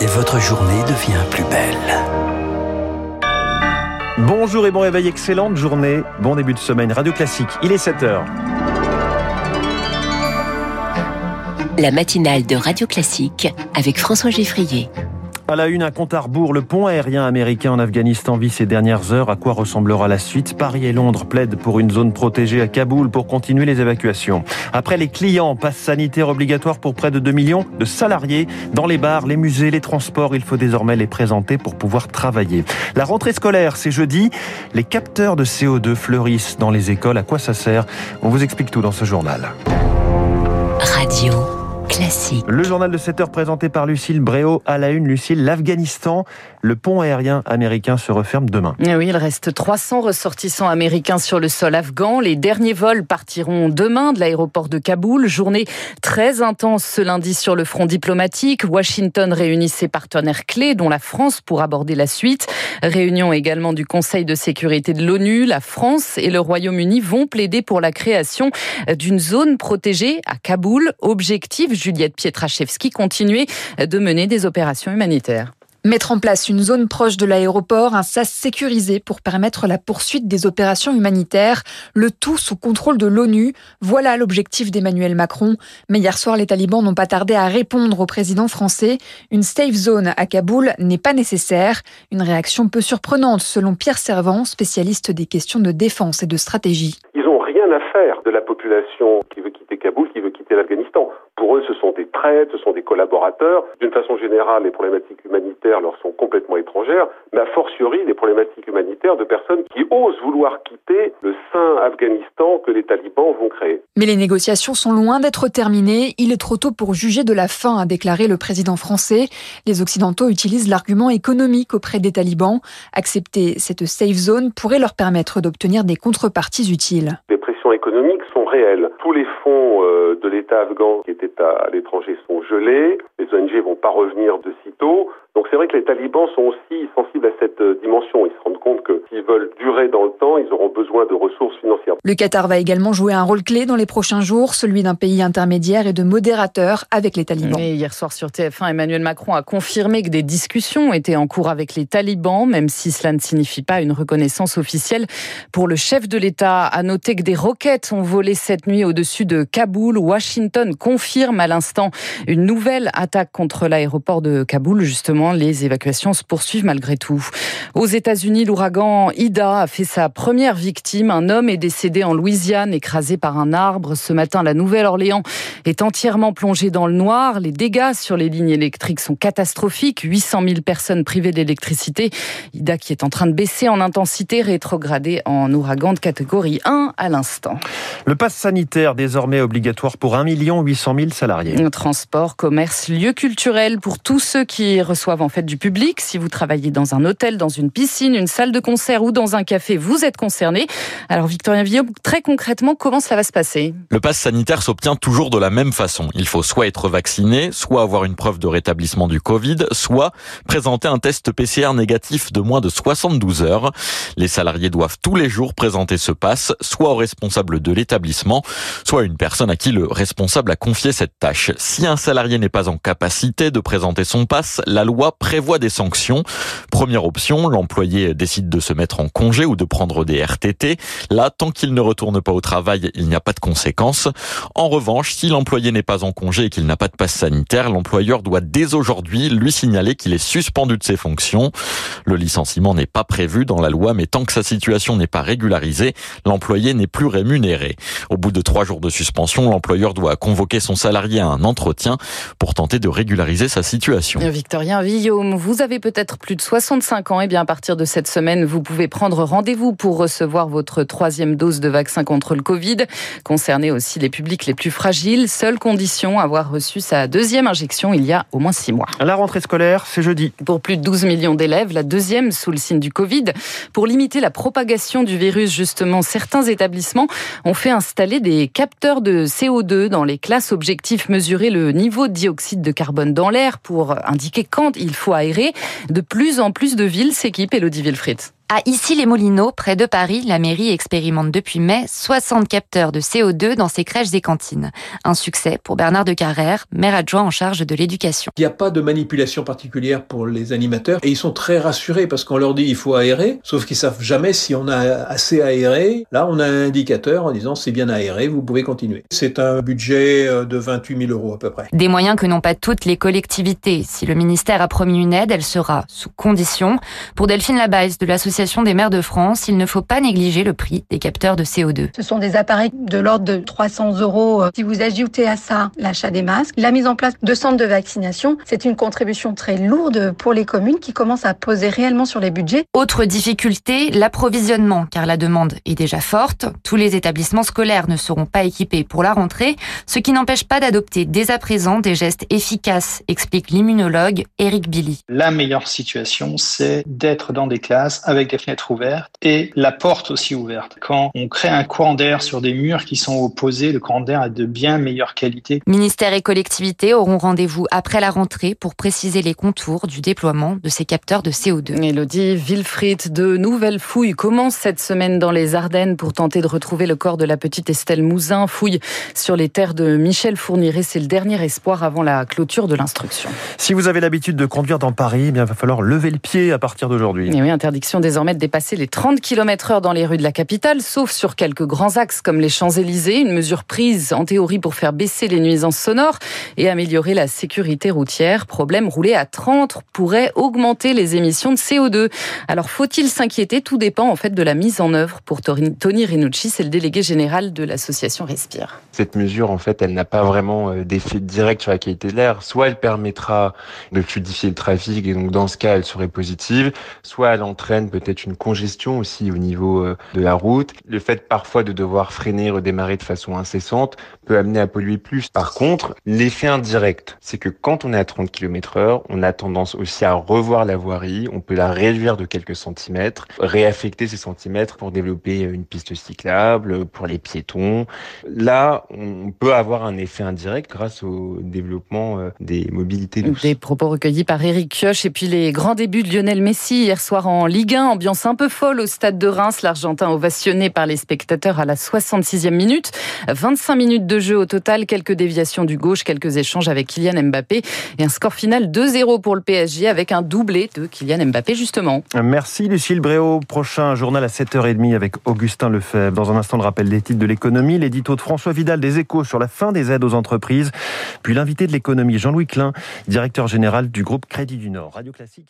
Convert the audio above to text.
et votre journée devient plus belle. Bonjour et bon réveil, excellente journée, bon début de semaine, Radio Classique, il est 7h. La matinale de Radio Classique avec François Geffrier. À la une, un compte à rebours. Le pont aérien américain en Afghanistan vit ces dernières heures. À quoi ressemblera la suite? Paris et Londres plaident pour une zone protégée à Kaboul pour continuer les évacuations. Après les clients, passe sanitaire obligatoire pour près de 2 millions de salariés. Dans les bars, les musées, les transports, il faut désormais les présenter pour pouvoir travailler. La rentrée scolaire, c'est jeudi. Les capteurs de CO2 fleurissent dans les écoles. À quoi ça sert? On vous explique tout dans ce journal. Radio. Classique. Le journal de 7 heures présenté par Lucille Bréau à la une. Lucille, l'Afghanistan, le pont aérien américain se referme demain. Eh oui, il reste 300 ressortissants américains sur le sol afghan. Les derniers vols partiront demain de l'aéroport de Kaboul. Journée très intense ce lundi sur le front diplomatique. Washington réunit ses partenaires clés, dont la France, pour aborder la suite. Réunion également du Conseil de sécurité de l'ONU. La France et le Royaume-Uni vont plaider pour la création d'une zone protégée à Kaboul. Objectif Juliette Pietraszewski, continuer de mener des opérations humanitaires. Mettre en place une zone proche de l'aéroport, un sas sécurisé pour permettre la poursuite des opérations humanitaires, le tout sous contrôle de l'ONU. Voilà l'objectif d'Emmanuel Macron. Mais hier soir, les talibans n'ont pas tardé à répondre au président français. Une safe zone à Kaboul n'est pas nécessaire. Une réaction peu surprenante selon Pierre Servant, spécialiste des questions de défense et de stratégie. Ils n'ont rien à faire de la population qui veut quitter Kaboul, qui veut quitter l'Afghanistan. Eux, ce sont des traîtres, ce sont des collaborateurs. D'une façon générale, les problématiques humanitaires leur sont complètement étrangères, mais a fortiori les problématiques humanitaires de personnes qui osent vouloir quitter le saint Afghanistan que les talibans vont créer. Mais les négociations sont loin d'être terminées. Il est trop tôt pour juger de la fin, a déclaré le président français. Les Occidentaux utilisent l'argument économique auprès des talibans. Accepter cette safe zone pourrait leur permettre d'obtenir des contreparties utiles. Les pressions économiques sont réelles. Tous les fonds euh, de l'État afghan qui étaient à l'étranger sont gelés. Les ONG vont pas revenir de sitôt. Donc c'est vrai que les talibans sont aussi sensibles à cette euh, dimension. Ils se rendent compte que s'ils veulent durer dans le temps, ils auront besoin de ressources financières. Le Qatar va également jouer un rôle clé dans les prochains jours, celui d'un pays intermédiaire et de modérateur avec les talibans. Et hier soir sur TF1, Emmanuel Macron a confirmé que des discussions étaient en cours avec les talibans, même si cela ne signifie pas une reconnaissance officielle pour le chef de l'État. À noter que des roquettes ont volé cette nuit au-dessus de Kaboul. Washington confirme à l'instant une nouvelle attaque contre l'aéroport de Kaboul, justement les évacuations se poursuivent malgré tout. Aux États-Unis, l'ouragan Ida a fait sa première victime. Un homme est décédé en Louisiane, écrasé par un arbre. Ce matin, la Nouvelle-Orléans est entièrement plongée dans le noir. Les dégâts sur les lignes électriques sont catastrophiques. 800 000 personnes privées d'électricité. Ida qui est en train de baisser en intensité, rétrogradée en ouragan de catégorie 1 à l'instant. Le pass sanitaire désormais obligatoire pour 1 800 000 salariés. Transport, commerce, lieux culturels pour tous ceux qui reçoivent en fait du public. Si vous travaillez dans un hôtel, dans une piscine, une salle de concert ou dans un café, vous êtes concerné. Alors Victorien Villot, très concrètement, comment cela va se passer? Le pass sanitaire s'obtient toujours de la même façon. Il faut soit être vacciné, soit avoir une preuve de rétablissement du Covid, soit présenter un test PCR négatif de moins de 72 heures. Les salariés doivent tous les jours présenter ce pass, soit au responsable de l'établissement, soit à une personne à qui le responsable a confié cette tâche. Si un salarié n'est pas en capacité de présenter son pass, la loi prévoit des sanctions. Première option, l'employé décide de se mettre en congé ou de prendre des RTT. Là, tant qu'il ne retourne pas au travail, il n'y a pas de conséquences. En revanche, si l'employé n'est pas en congé et qu'il n'a pas de passe sanitaire, l'employeur doit dès aujourd'hui lui signaler qu'il est suspendu de ses fonctions. Le licenciement n'est pas prévu dans la loi, mais tant que sa situation n'est pas régularisée, l'employé n'est plus rémunéré. Au bout de trois jours de suspension, l'employeur doit convoquer son salarié à un entretien pour tenter de régulariser sa situation. Victorien Villaume, vous avez peut-être plus de 65 ans. Et eh bien, à partir de cette semaine, vous pouvez prendre rendez-vous pour recevoir votre troisième dose de vaccin contre le Covid. Concerner aussi les publics les plus fragiles. Seule condition, avoir reçu sa deuxième injection il y a au moins six mois. La rentrée scolaire, c'est jeudi. Pour plus de 12 millions d'élèves, la deuxième sous le signe du Covid. Pour limiter la propagation du virus, justement, certains établissements ont fait installer des capteurs de CO2 dans les classes. Objectif mesurer le niveau de dioxyde de carbone dans l'air pour indiquer quand il faut aérer. De plus en plus de villes s'équipent, Elodie Wilfried? À Issy-les-Moulineaux, près de Paris, la mairie expérimente depuis mai 60 capteurs de CO2 dans ses crèches et cantines. Un succès pour Bernard de Carrère, maire adjoint en charge de l'éducation. Il n'y a pas de manipulation particulière pour les animateurs et ils sont très rassurés parce qu'on leur dit il faut aérer, sauf qu'ils savent jamais si on a assez aéré. Là, on a un indicateur en disant c'est bien aéré, vous pouvez continuer. C'est un budget euh, de 28 000 euros à peu près. Des moyens que n'ont pas toutes les collectivités. Si le ministère a promis une aide, elle sera sous condition. Pour Delphine Labaisse de l'association des maires de France, il ne faut pas négliger le prix des capteurs de CO2. Ce sont des appareils de l'ordre de 300 euros. Si vous ajoutez à ça l'achat des masques, la mise en place de centres de vaccination, c'est une contribution très lourde pour les communes qui commencent à poser réellement sur les budgets. Autre difficulté, l'approvisionnement, car la demande est déjà forte. Tous les établissements scolaires ne seront pas équipés pour la rentrée, ce qui n'empêche pas d'adopter dès à présent des gestes efficaces, explique l'immunologue Eric Billy. La meilleure situation, c'est d'être dans des classes avec des fenêtres ouvertes et la porte aussi ouverte. Quand on crée un courant d'air sur des murs qui sont opposés, le courant d'air est de bien meilleure qualité. Ministère et collectivités auront rendez-vous après la rentrée pour préciser les contours du déploiement de ces capteurs de CO2. Elodie Wilfried, de nouvelles fouilles commencent cette semaine dans les Ardennes pour tenter de retrouver le corps de la petite Estelle Mouzin. Fouille sur les terres de Michel Fourniret. C'est le dernier espoir avant la clôture de l'instruction. Si vous avez l'habitude de conduire dans Paris, eh bien, il va falloir lever le pied à partir d'aujourd'hui. oui, interdiction des désormais de dépasser les 30 km heure dans les rues de la capitale, sauf sur quelques grands axes comme les Champs-Élysées, une mesure prise en théorie pour faire baisser les nuisances sonores et améliorer la sécurité routière. Problème, rouler à 30 pourrait augmenter les émissions de CO2. Alors faut-il s'inquiéter? Tout dépend en fait de la mise en œuvre. Pour Tony Rinucci, c'est le délégué général de l'association Respire. Cette mesure, en fait, elle n'a pas vraiment euh, d'effet direct sur la qualité de l'air. Soit elle permettra de fluidifier le trafic et donc dans ce cas, elle serait positive, soit elle entraîne peut-être une congestion aussi au niveau euh, de la route. Le fait parfois de devoir freiner, redémarrer de façon incessante peut amener à polluer plus. Par contre, l'effet indirect, c'est que quand on est à 30 km heure, on a tendance aussi à revoir la voirie, on peut la réduire de quelques centimètres, réaffecter ces centimètres pour développer une piste cyclable, pour les piétons. Là, on peut avoir un effet indirect grâce au développement euh, des mobilités douces. Des propos recueillis par Eric Kioch et puis les grands débuts de Lionel Messi hier soir en Ligue 1, ambiance un peu folle au stade de Reims. L'Argentin ovationné par les spectateurs à la 66e minute. 25 minutes de jeu au total, quelques déviations du gauche, quelques échanges avec Kylian Mbappé et un score final 2-0 pour le PSG avec un doublé de Kylian Mbappé justement. Merci Lucille Bréau. Prochain journal à 7h30 avec Augustin Lefebvre. Dans un instant, le rappel des titres de l'économie, l'édito de François Vidal des échos sur la fin des aides aux entreprises, puis l'invité de l'économie Jean-Louis Klein, directeur général du groupe Crédit du Nord. Radio Classique.